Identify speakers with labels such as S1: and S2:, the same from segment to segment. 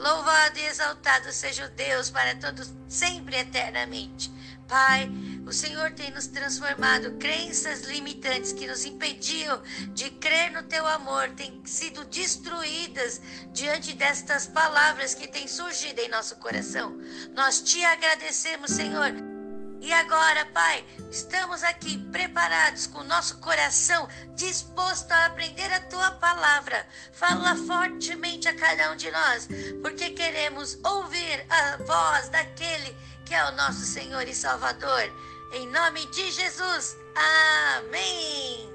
S1: Louvado e exaltado seja o Deus para todos, sempre eternamente. Pai, o Senhor tem nos transformado crenças limitantes que nos impediam de crer no teu amor, têm sido destruídas diante destas palavras que têm surgido em nosso coração. Nós te agradecemos, Senhor. E agora, Pai, estamos aqui preparados com o nosso coração disposto a aprender a tua palavra. Fala fortemente a cada um de nós, porque queremos ouvir a voz daquele que é o nosso Senhor e Salvador. Em nome de Jesus. Amém.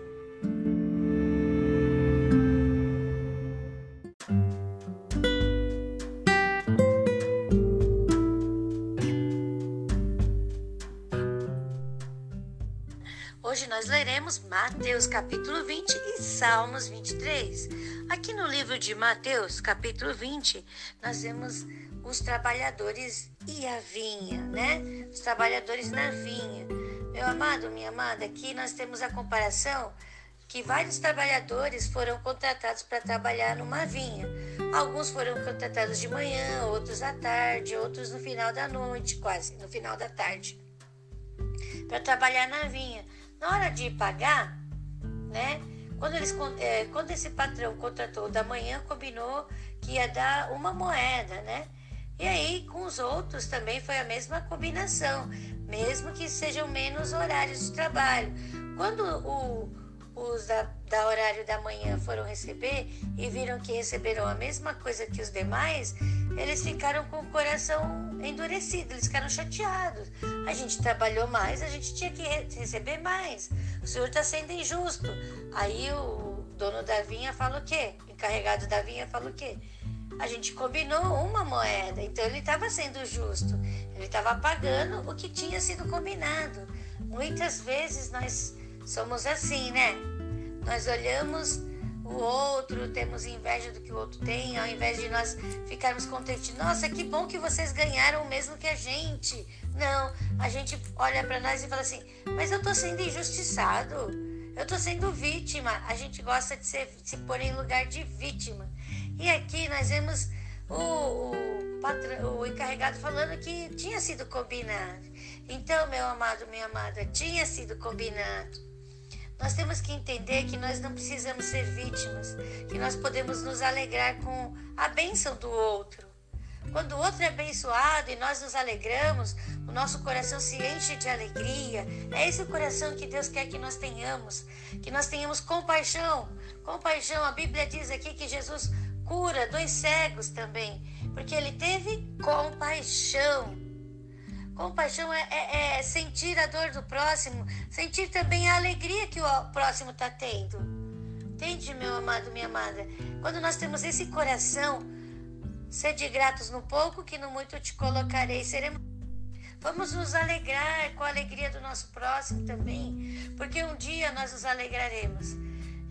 S1: Leremos Mateus capítulo 20 e Salmos 23. Aqui no livro de Mateus, capítulo 20, nós vemos os trabalhadores e a vinha, né? Os trabalhadores na vinha. Meu amado, minha amada, aqui nós temos a comparação que vários trabalhadores foram contratados para trabalhar numa vinha. Alguns foram contratados de manhã, outros à tarde, outros no final da noite, quase, no final da tarde, para trabalhar na vinha. Na hora de pagar, né? Quando, eles, é, quando esse patrão contratou da manhã, combinou que ia dar uma moeda, né? E aí, com os outros também foi a mesma combinação, mesmo que sejam menos horários de trabalho. Quando o, os da, da horário da manhã foram receber e viram que receberam a mesma coisa que os demais, eles ficaram com o coração endurecido, eles ficaram chateados. A gente trabalhou mais, a gente tinha que receber mais. O senhor está sendo injusto. Aí o dono da vinha fala o quê? O encarregado da vinha fala o quê? a gente combinou uma moeda, então ele estava sendo justo, ele estava pagando o que tinha sido combinado. Muitas vezes nós somos assim, né? Nós olhamos o outro, temos inveja do que o outro tem, ao invés de nós ficarmos contentes, nossa, que bom que vocês ganharam o mesmo que a gente. Não, a gente olha para nós e fala assim, mas eu estou sendo injustiçado, eu estou sendo vítima. A gente gosta de ser, se pôr em lugar de vítima. E aqui nós vemos o, o, patrão, o encarregado falando que tinha sido combinado. Então, meu amado, minha amada, tinha sido combinado. Nós temos que entender que nós não precisamos ser vítimas, que nós podemos nos alegrar com a bênção do outro. Quando o outro é abençoado e nós nos alegramos, o nosso coração se enche de alegria. É esse o coração que Deus quer que nós tenhamos, que nós tenhamos compaixão. Compaixão, a Bíblia diz aqui que Jesus cura dois cegos também, porque ele teve compaixão. Compaixão é, é, é, sentir a dor do próximo, sentir também a alegria que o próximo está tendo. Entende, meu amado, minha amada? Quando nós temos esse coração, sede gratos no pouco, que no muito te colocarei. Seremos. Vamos nos alegrar com a alegria do nosso próximo também, porque um dia nós nos alegraremos.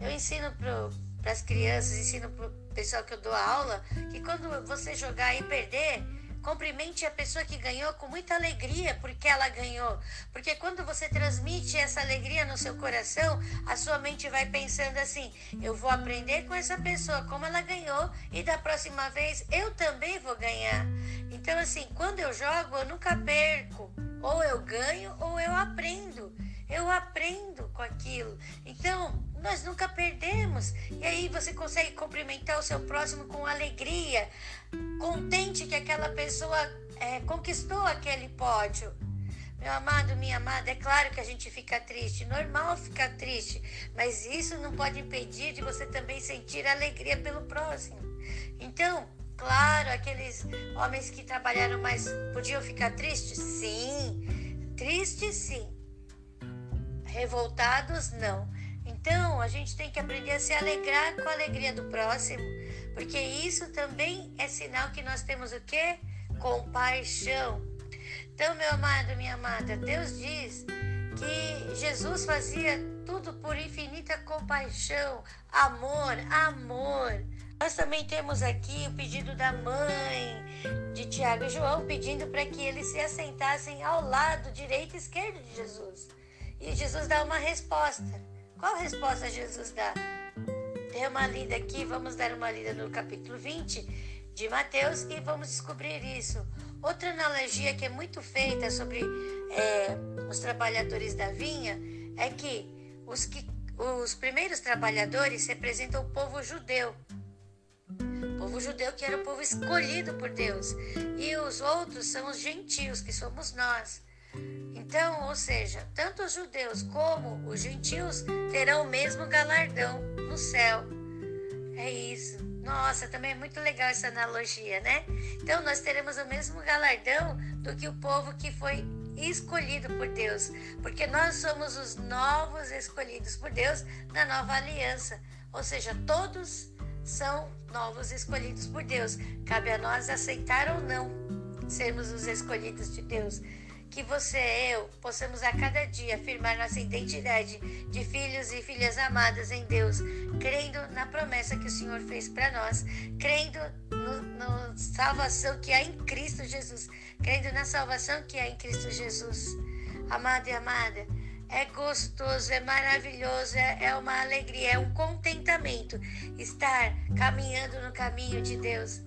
S1: Eu ensino para as crianças, ensino para o pessoal que eu dou aula, que quando você jogar e perder, cumprimente a pessoa que ganhou com muita alegria porque ela ganhou. Porque quando você transmite essa alegria no seu coração, a sua mente vai pensando assim: eu vou aprender com essa pessoa como ela ganhou e da próxima vez eu também vou ganhar. Então, assim, quando eu jogo, eu nunca perco. Ou eu ganho ou eu aprendo. Eu aprendo com aquilo. Então, nós nunca perdemos. E aí você consegue cumprimentar o seu próximo com alegria, contente que aquela pessoa é, conquistou aquele pódio. Meu amado, minha amada, é claro que a gente fica triste, normal ficar triste, mas isso não pode impedir de você também sentir alegria pelo próximo. Então, claro, aqueles homens que trabalharam mais podiam ficar tristes? Sim, tristes sim. Revoltados, não. Então, a gente tem que aprender a se alegrar com a alegria do próximo, porque isso também é sinal que nós temos o quê? Compaixão. Então, meu amado, minha amada, Deus diz que Jesus fazia tudo por infinita compaixão, amor, amor. Nós também temos aqui o pedido da mãe de Tiago e João, pedindo para que eles se assentassem ao lado direito e esquerdo de Jesus. E Jesus dá uma resposta. Qual resposta Jesus dá? Dê uma lida aqui, vamos dar uma lida no capítulo 20. de Mateus e vamos descobrir isso. Outra analogia que é muito feita sobre é, os trabalhadores da vinha é que os, que os primeiros trabalhadores representam o povo judeu. O povo judeu que era o povo escolhido por Deus. E os outros são os gentios, que somos nós. Então, ou seja, tanto os judeus como os gentios terão o mesmo galardão no céu. É isso. Nossa, também é muito legal essa analogia, né? Então, nós teremos o mesmo galardão do que o povo que foi escolhido por Deus, porque nós somos os novos escolhidos por Deus na nova aliança. Ou seja, todos são novos escolhidos por Deus. Cabe a nós aceitar ou não sermos os escolhidos de Deus que você e eu possamos a cada dia afirmar nossa identidade de filhos e filhas amadas em Deus, crendo na promessa que o Senhor fez para nós, crendo na salvação que há em Cristo Jesus, crendo na salvação que há em Cristo Jesus. Amado e amada, é gostoso, é maravilhoso, é, é uma alegria, é um contentamento estar caminhando no caminho de Deus.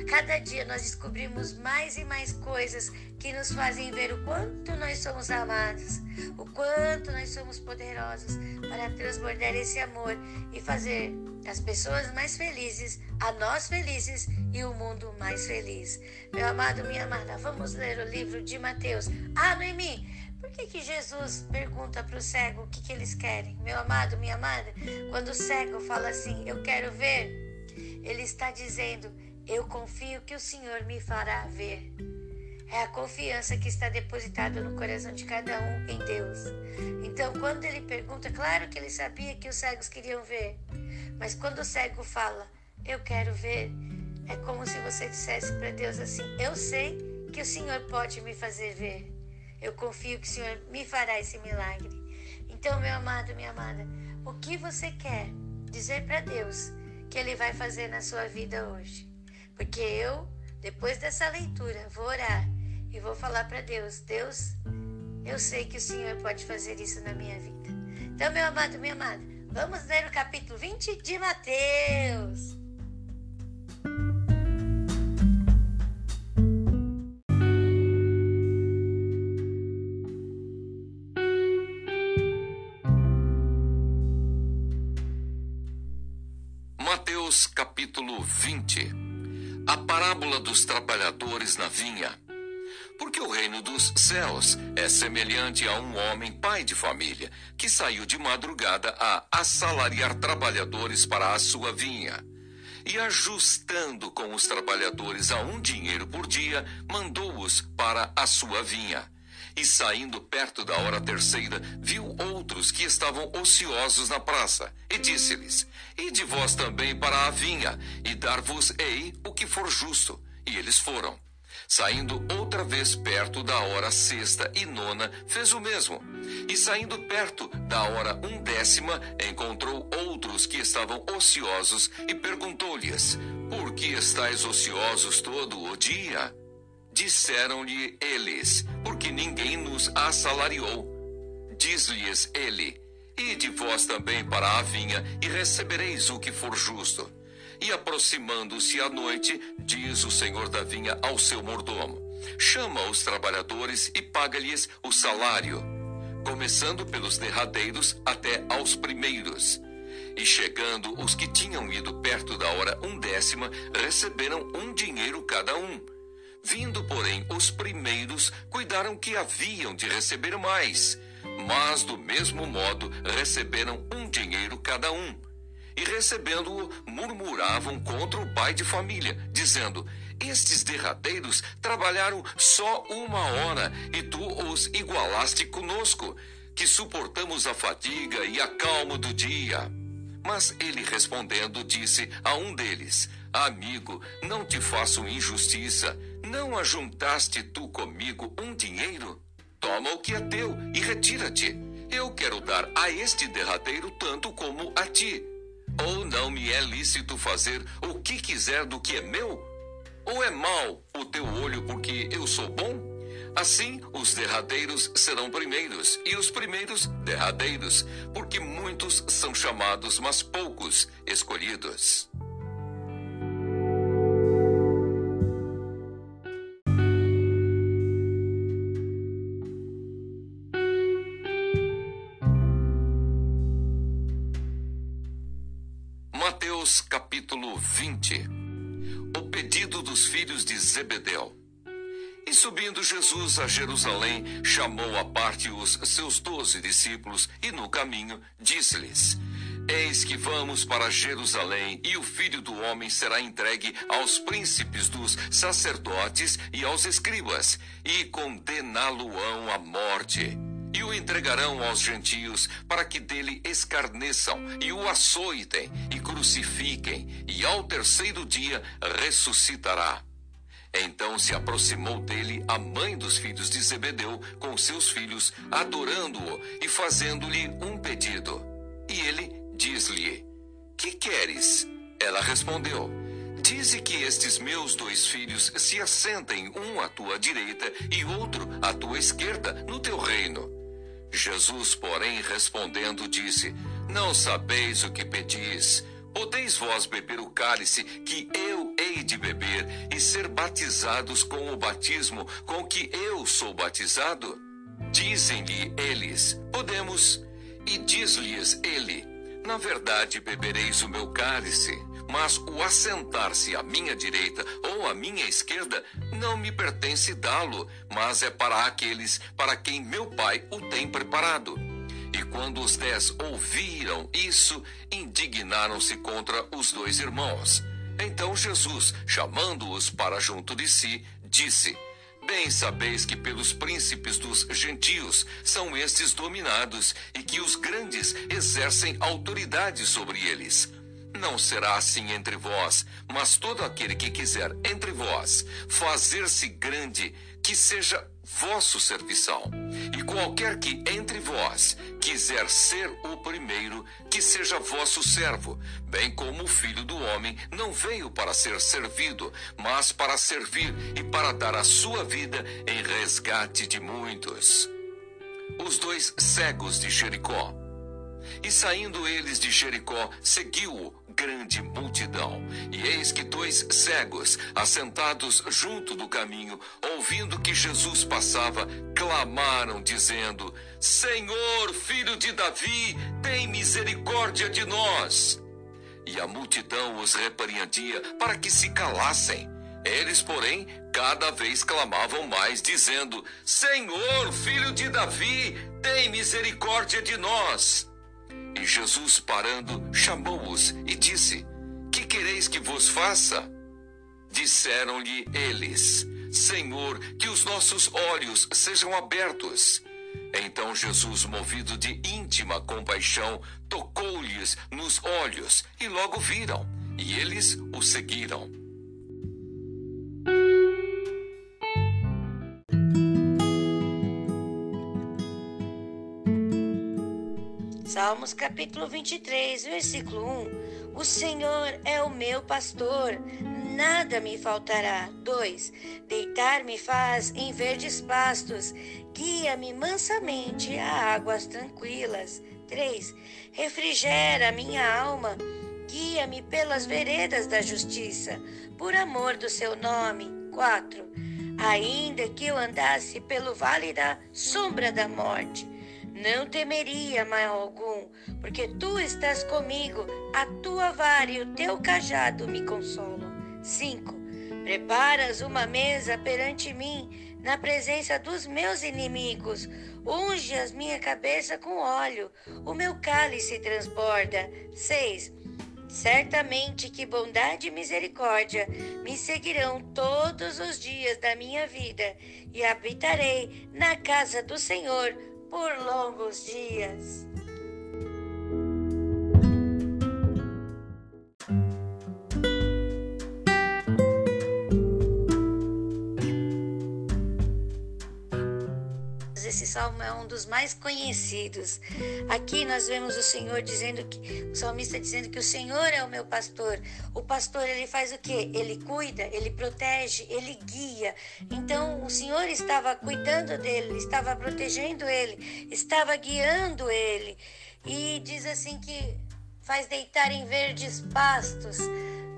S1: A cada dia nós descobrimos mais e mais coisas que nos fazem ver o quanto nós somos amados, o quanto nós somos poderosos para transbordar esse amor e fazer as pessoas mais felizes, a nós felizes e o mundo mais feliz. Meu amado, minha amada, vamos ler o livro de Mateus. Ah, Noemi, por que, que Jesus pergunta para o cego o que, que eles querem? Meu amado, minha amada, quando o cego fala assim, eu quero ver, ele está dizendo, eu confio que o Senhor me fará ver. É a confiança que está depositada no coração de cada um em Deus. Então, quando ele pergunta, claro que ele sabia que os cegos queriam ver, mas quando o cego fala, eu quero ver, é como se você dissesse para Deus assim: Eu sei que o Senhor pode me fazer ver. Eu confio que o Senhor me fará esse milagre. Então, meu amado, minha amada, o que você quer dizer para Deus que Ele vai fazer na sua vida hoje? Porque eu, depois dessa leitura, vou orar e vou falar para Deus: Deus, eu sei que o Senhor pode fazer isso na minha vida. Então, meu amado, minha amada, vamos ler o capítulo 20 de Mateus.
S2: Mateus capítulo 20 a parábola dos trabalhadores na vinha. Porque o reino dos céus é semelhante a um homem pai de família que saiu de madrugada a assalariar trabalhadores para a sua vinha. E ajustando com os trabalhadores a um dinheiro por dia, mandou-os para a sua vinha. E saindo perto da hora terceira, viu outros que estavam ociosos na praça, e disse-lhes: Ide vós também para a vinha, e dar-vos-ei o que for justo. E eles foram. Saindo outra vez perto da hora sexta e nona, fez o mesmo. E saindo perto da hora undécima, encontrou outros que estavam ociosos e perguntou-lhes: Por que estáis ociosos todo o dia? Disseram-lhe eles, porque ninguém nos assalariou. Diz-lhes ele: Ide vós também para a vinha e recebereis o que for justo. E aproximando-se a noite, diz o senhor da vinha ao seu mordomo: Chama os trabalhadores e paga-lhes o salário, começando pelos derradeiros até aos primeiros. E chegando os que tinham ido perto da hora undécima, receberam um dinheiro cada um. Vindo, porém, os primeiros, cuidaram que haviam de receber mais, mas do mesmo modo receberam um dinheiro cada um. E recebendo-o, murmuravam contra o pai de família, dizendo: Estes derradeiros trabalharam só uma hora, e tu os igualaste conosco, que suportamos a fadiga e a calma do dia. Mas ele respondendo, disse a um deles: Amigo, não te faço injustiça não ajuntaste tu comigo um dinheiro? Toma o que é teu e retira-te. Eu quero dar a este derradeiro tanto como a ti. Ou não me é lícito fazer o que quiser do que é meu? Ou é mau o teu olho porque eu sou bom? Assim, os derradeiros serão primeiros, e os primeiros derradeiros, porque muitos são chamados, mas poucos escolhidos. Subindo Jesus a Jerusalém, chamou à parte os seus doze discípulos e no caminho disse-lhes: Eis que vamos para Jerusalém, e o filho do homem será entregue aos príncipes dos sacerdotes e aos escribas, e condená-lo-ão à morte e o entregarão aos gentios, para que dele escarneçam, e o açoitem, e crucifiquem, e ao terceiro dia ressuscitará. Então se aproximou dele a mãe dos filhos de Zebedeu com seus filhos, adorando-o e fazendo-lhe um pedido. E ele diz-lhe: Que queres? Ela respondeu: Dize que estes meus dois filhos se assentem, um à tua direita e outro à tua esquerda, no teu reino. Jesus, porém, respondendo, disse: Não sabeis o que pedis. Podeis vós beber o cálice que eu hei de beber e ser batizados com o batismo com que eu sou batizado? Dizem-lhe eles: Podemos. E diz-lhes ele: Na verdade, bebereis o meu cálice mas o assentar-se à minha direita ou à minha esquerda não me pertence dá-lo, mas é para aqueles para quem meu Pai o tem preparado. E quando os dez ouviram isso, indignaram-se contra os dois irmãos. Então Jesus, chamando-os para junto de si, disse: Bem sabeis que pelos príncipes dos gentios são estes dominados, e que os grandes exercem autoridade sobre eles. Não será assim entre vós, mas todo aquele que quiser entre vós fazer-se grande, que seja vosso serviçal. E qualquer que entre vós quiser ser o primeiro, que seja vosso servo, bem como o filho do homem não veio para ser servido, mas para servir e para dar a sua vida em resgate de muitos. Os dois cegos de Jericó. E saindo eles de Jericó, seguiu-o grande multidão. E eis que dois cegos, assentados junto do caminho, ouvindo que Jesus passava, clamaram, dizendo: Senhor, filho de Davi, tem misericórdia de nós. E a multidão os repreendia para que se calassem. Eles, porém, cada vez clamavam mais, dizendo: Senhor, filho de Davi, tem misericórdia de nós. E Jesus, parando, chamou-os e disse: Que quereis que vos faça? Disseram-lhe eles: Senhor, que os nossos olhos sejam abertos. Então Jesus, movido de íntima compaixão, tocou-lhes nos olhos e logo viram, e eles o seguiram.
S1: Salmos capítulo 23, versículo 1. O Senhor é o meu pastor, nada me faltará. 2. Deitar-me faz em verdes pastos, guia-me mansamente a águas tranquilas. 3. Refrigera minha alma, guia-me pelas veredas da justiça, por amor do seu nome. 4. Ainda que eu andasse pelo vale da sombra da morte, não temeria mal algum, porque tu estás comigo, a tua vara e o teu cajado me consolam. 5. Preparas uma mesa perante mim, na presença dos meus inimigos. Unge as minha cabeça com óleo, o meu cálice transborda. 6. Certamente que bondade e misericórdia me seguirão todos os dias da minha vida, e habitarei na casa do Senhor por longos dias. Esse salmo é um dos mais conhecidos. Aqui nós vemos o Senhor dizendo que o salmista dizendo que o Senhor é o meu pastor. O pastor ele faz o quê? Ele cuida, ele protege, ele guia. Então o Senhor estava cuidando dele, estava protegendo ele, estava guiando ele. E diz assim que faz deitar em verdes pastos.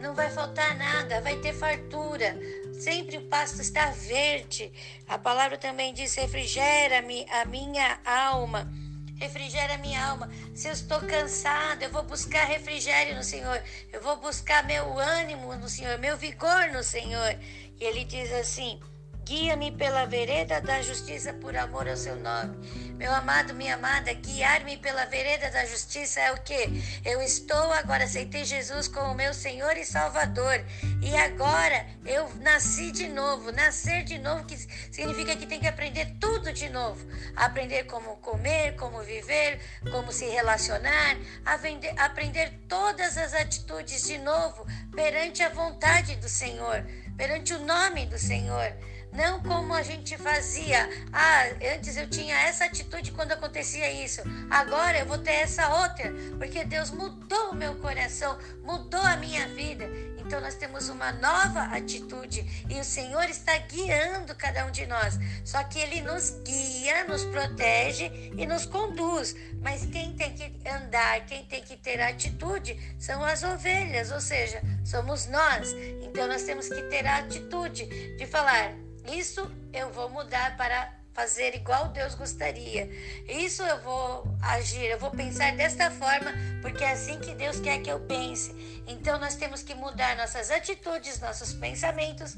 S1: Não vai faltar nada, vai ter fartura. Sempre o pasto está verde. A palavra também diz: refrigera-me a minha alma. refrigera minha alma. Se eu estou cansado, eu vou buscar refrigério no Senhor. Eu vou buscar meu ânimo no Senhor, meu vigor no Senhor. E ele diz assim: Guia-me pela vereda da justiça por amor ao seu nome. Meu amado, minha amada, guiar-me pela vereda da justiça é o que? Eu estou agora, aceitei Jesus como meu Senhor e Salvador. E agora eu nasci de novo. Nascer de novo que significa que tem que aprender tudo de novo. Aprender como comer, como viver, como se relacionar, aprender, todas as atitudes de novo perante a vontade do Senhor, perante o nome do Senhor. Não como a gente fazia. Ah, antes eu tinha essa atitude quando acontecia isso. Agora eu vou ter essa outra. Porque Deus mudou o meu coração, mudou a minha vida. Então nós temos uma nova atitude e o Senhor está guiando cada um de nós. Só que Ele nos guia, nos protege e nos conduz. Mas quem tem que andar, quem tem que ter atitude são as ovelhas, ou seja, somos nós. Então nós temos que ter a atitude de falar: isso eu vou mudar para fazer igual Deus gostaria. Isso eu vou agir, eu vou pensar desta forma, porque é assim que Deus quer que eu pense. Então nós temos que mudar nossas atitudes, nossos pensamentos,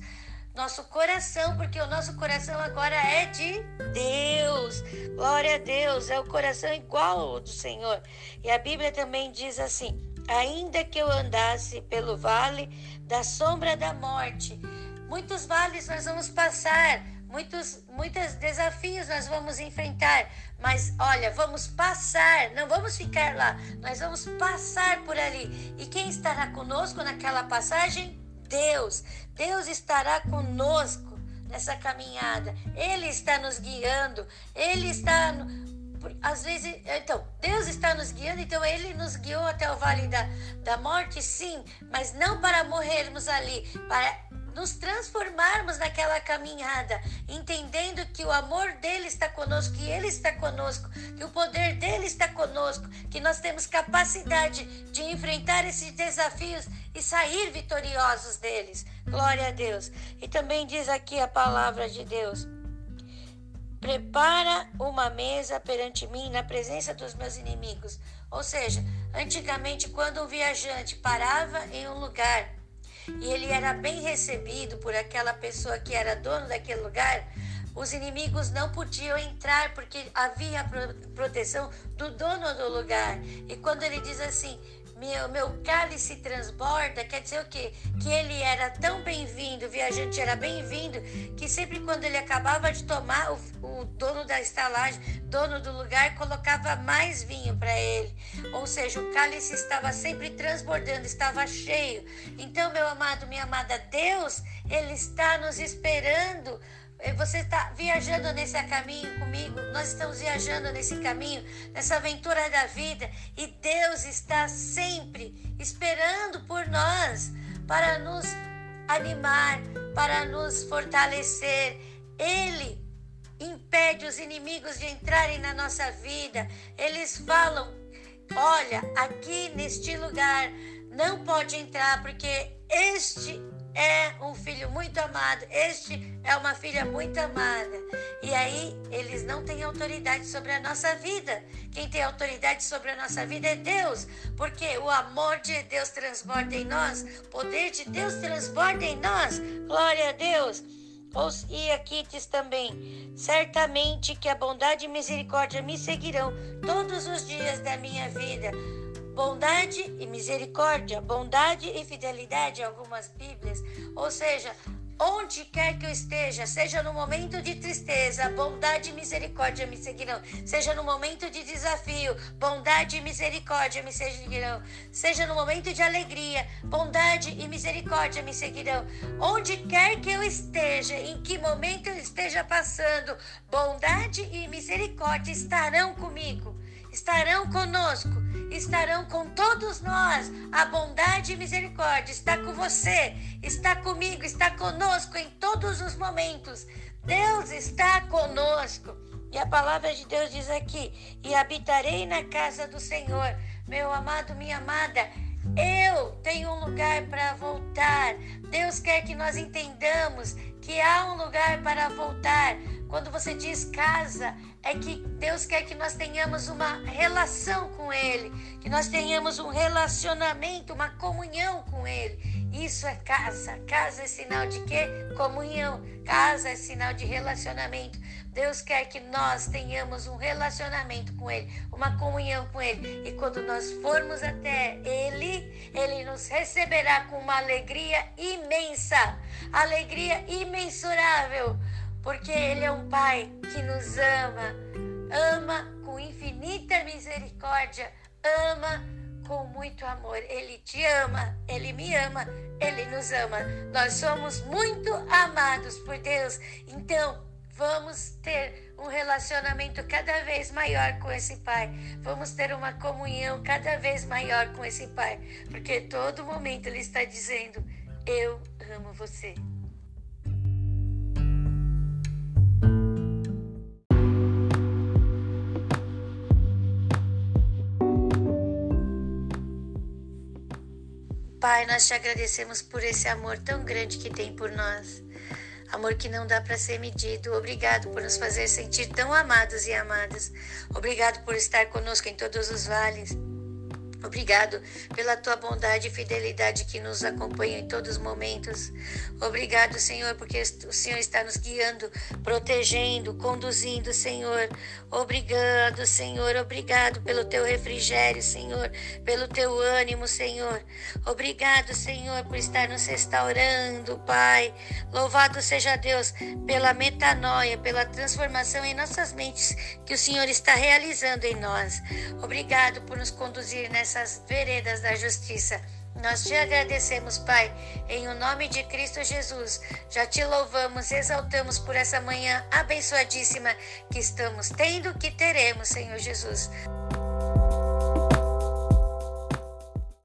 S1: nosso coração, porque o nosso coração agora é de Deus. Glória a Deus, é o coração igual ao do Senhor. E a Bíblia também diz assim: ainda que eu andasse pelo vale da sombra da morte, Muitos vales nós vamos passar, muitos, muitos desafios nós vamos enfrentar, mas olha, vamos passar, não vamos ficar lá, nós vamos passar por ali. E quem estará conosco naquela passagem? Deus. Deus estará conosco nessa caminhada. Ele está nos guiando, ele está às vezes, então, Deus está nos guiando, então Ele nos guiou até o vale da, da morte, sim, mas não para morrermos ali, para nos transformarmos naquela caminhada, entendendo que o amor dele está conosco, que ele está conosco, que o poder dele está conosco, que nós temos capacidade de enfrentar esses desafios e sair vitoriosos deles. Glória a Deus. E também diz aqui a palavra de Deus. Prepara uma mesa perante mim na presença dos meus inimigos. Ou seja, antigamente, quando um viajante parava em um lugar e ele era bem recebido por aquela pessoa que era dono daquele lugar, os inimigos não podiam entrar porque havia a proteção do dono do lugar. E quando ele diz assim: meu, meu cálice transborda, quer dizer o quê? Que ele era tão bem-vindo, o viajante era bem-vindo, que sempre quando ele acabava de tomar, o, o dono da estalagem, dono do lugar, colocava mais vinho para ele. Ou seja, o cálice estava sempre transbordando, estava cheio. Então, meu amado, minha amada, Deus, Ele está nos esperando você está viajando nesse caminho comigo, nós estamos viajando nesse caminho, nessa aventura da vida, e Deus está sempre esperando por nós para nos animar, para nos fortalecer. Ele impede os inimigos de entrarem na nossa vida. Eles falam: olha, aqui neste lugar não pode entrar, porque este é um filho muito amado, este é uma filha muito amada. E aí eles não têm autoridade sobre a nossa vida. Quem tem autoridade sobre a nossa vida é Deus, porque o amor de Deus transborda em nós, o poder de Deus transborda em nós. Glória a Deus. E aqui diz também: certamente que a bondade e misericórdia me seguirão todos os dias da minha vida bondade e misericórdia, bondade e fidelidade algumas Bíblias. Ou seja, onde quer que eu esteja, seja no momento de tristeza, bondade e misericórdia me seguirão. Seja no momento de desafio, bondade e misericórdia me seguirão. Seja no momento de alegria, bondade e misericórdia me seguirão. Onde quer que eu esteja, em que momento eu esteja passando, bondade e misericórdia estarão comigo, estarão conosco estarão com todos nós. A bondade e misericórdia está com você, está comigo, está conosco em todos os momentos. Deus está conosco. E a palavra de Deus diz aqui: E habitarei na casa do Senhor. Meu amado, minha amada, Eu tenho um lugar para voltar. Deus quer que nós entendamos que há um lugar para voltar. Quando você diz casa, é que Deus quer que nós tenhamos uma relação com Ele, que nós tenhamos um relacionamento, uma comunhão com Ele. Isso é casa. Casa é sinal de quê? Comunhão. Casa é sinal de relacionamento. Deus quer que nós tenhamos um relacionamento com Ele, uma comunhão com Ele. E quando nós formos até Ele, Ele nos receberá com uma alegria imensa, alegria imensurável, porque Ele é um Pai que nos ama, ama com infinita misericórdia, ama com muito amor. Ele te ama, ele me ama, ele nos ama. Nós somos muito amados por Deus. Então, vamos ter um relacionamento cada vez maior com esse Pai. Vamos ter uma comunhão cada vez maior com esse Pai, porque todo momento ele está dizendo: Eu amo você. Pai, nós te agradecemos por esse amor tão grande que tem por nós. Amor que não dá para ser medido. Obrigado por nos fazer sentir tão amados e amadas. Obrigado por estar conosco em todos os vales. Obrigado pela tua bondade e fidelidade que nos acompanha em todos os momentos. Obrigado, Senhor, porque o Senhor está nos guiando, protegendo, conduzindo, Senhor. Obrigado, Senhor. Obrigado pelo teu refrigério, Senhor, pelo teu ânimo, Senhor. Obrigado, Senhor, por estar nos restaurando, Pai. Louvado seja Deus pela metanoia, pela transformação em nossas mentes que o Senhor está realizando em nós. Obrigado por nos conduzir nessa nessas veredas da justiça. Nós te agradecemos, Pai, em o nome de Cristo Jesus. Já te louvamos, exaltamos por essa manhã abençoadíssima que estamos tendo, que teremos, Senhor Jesus.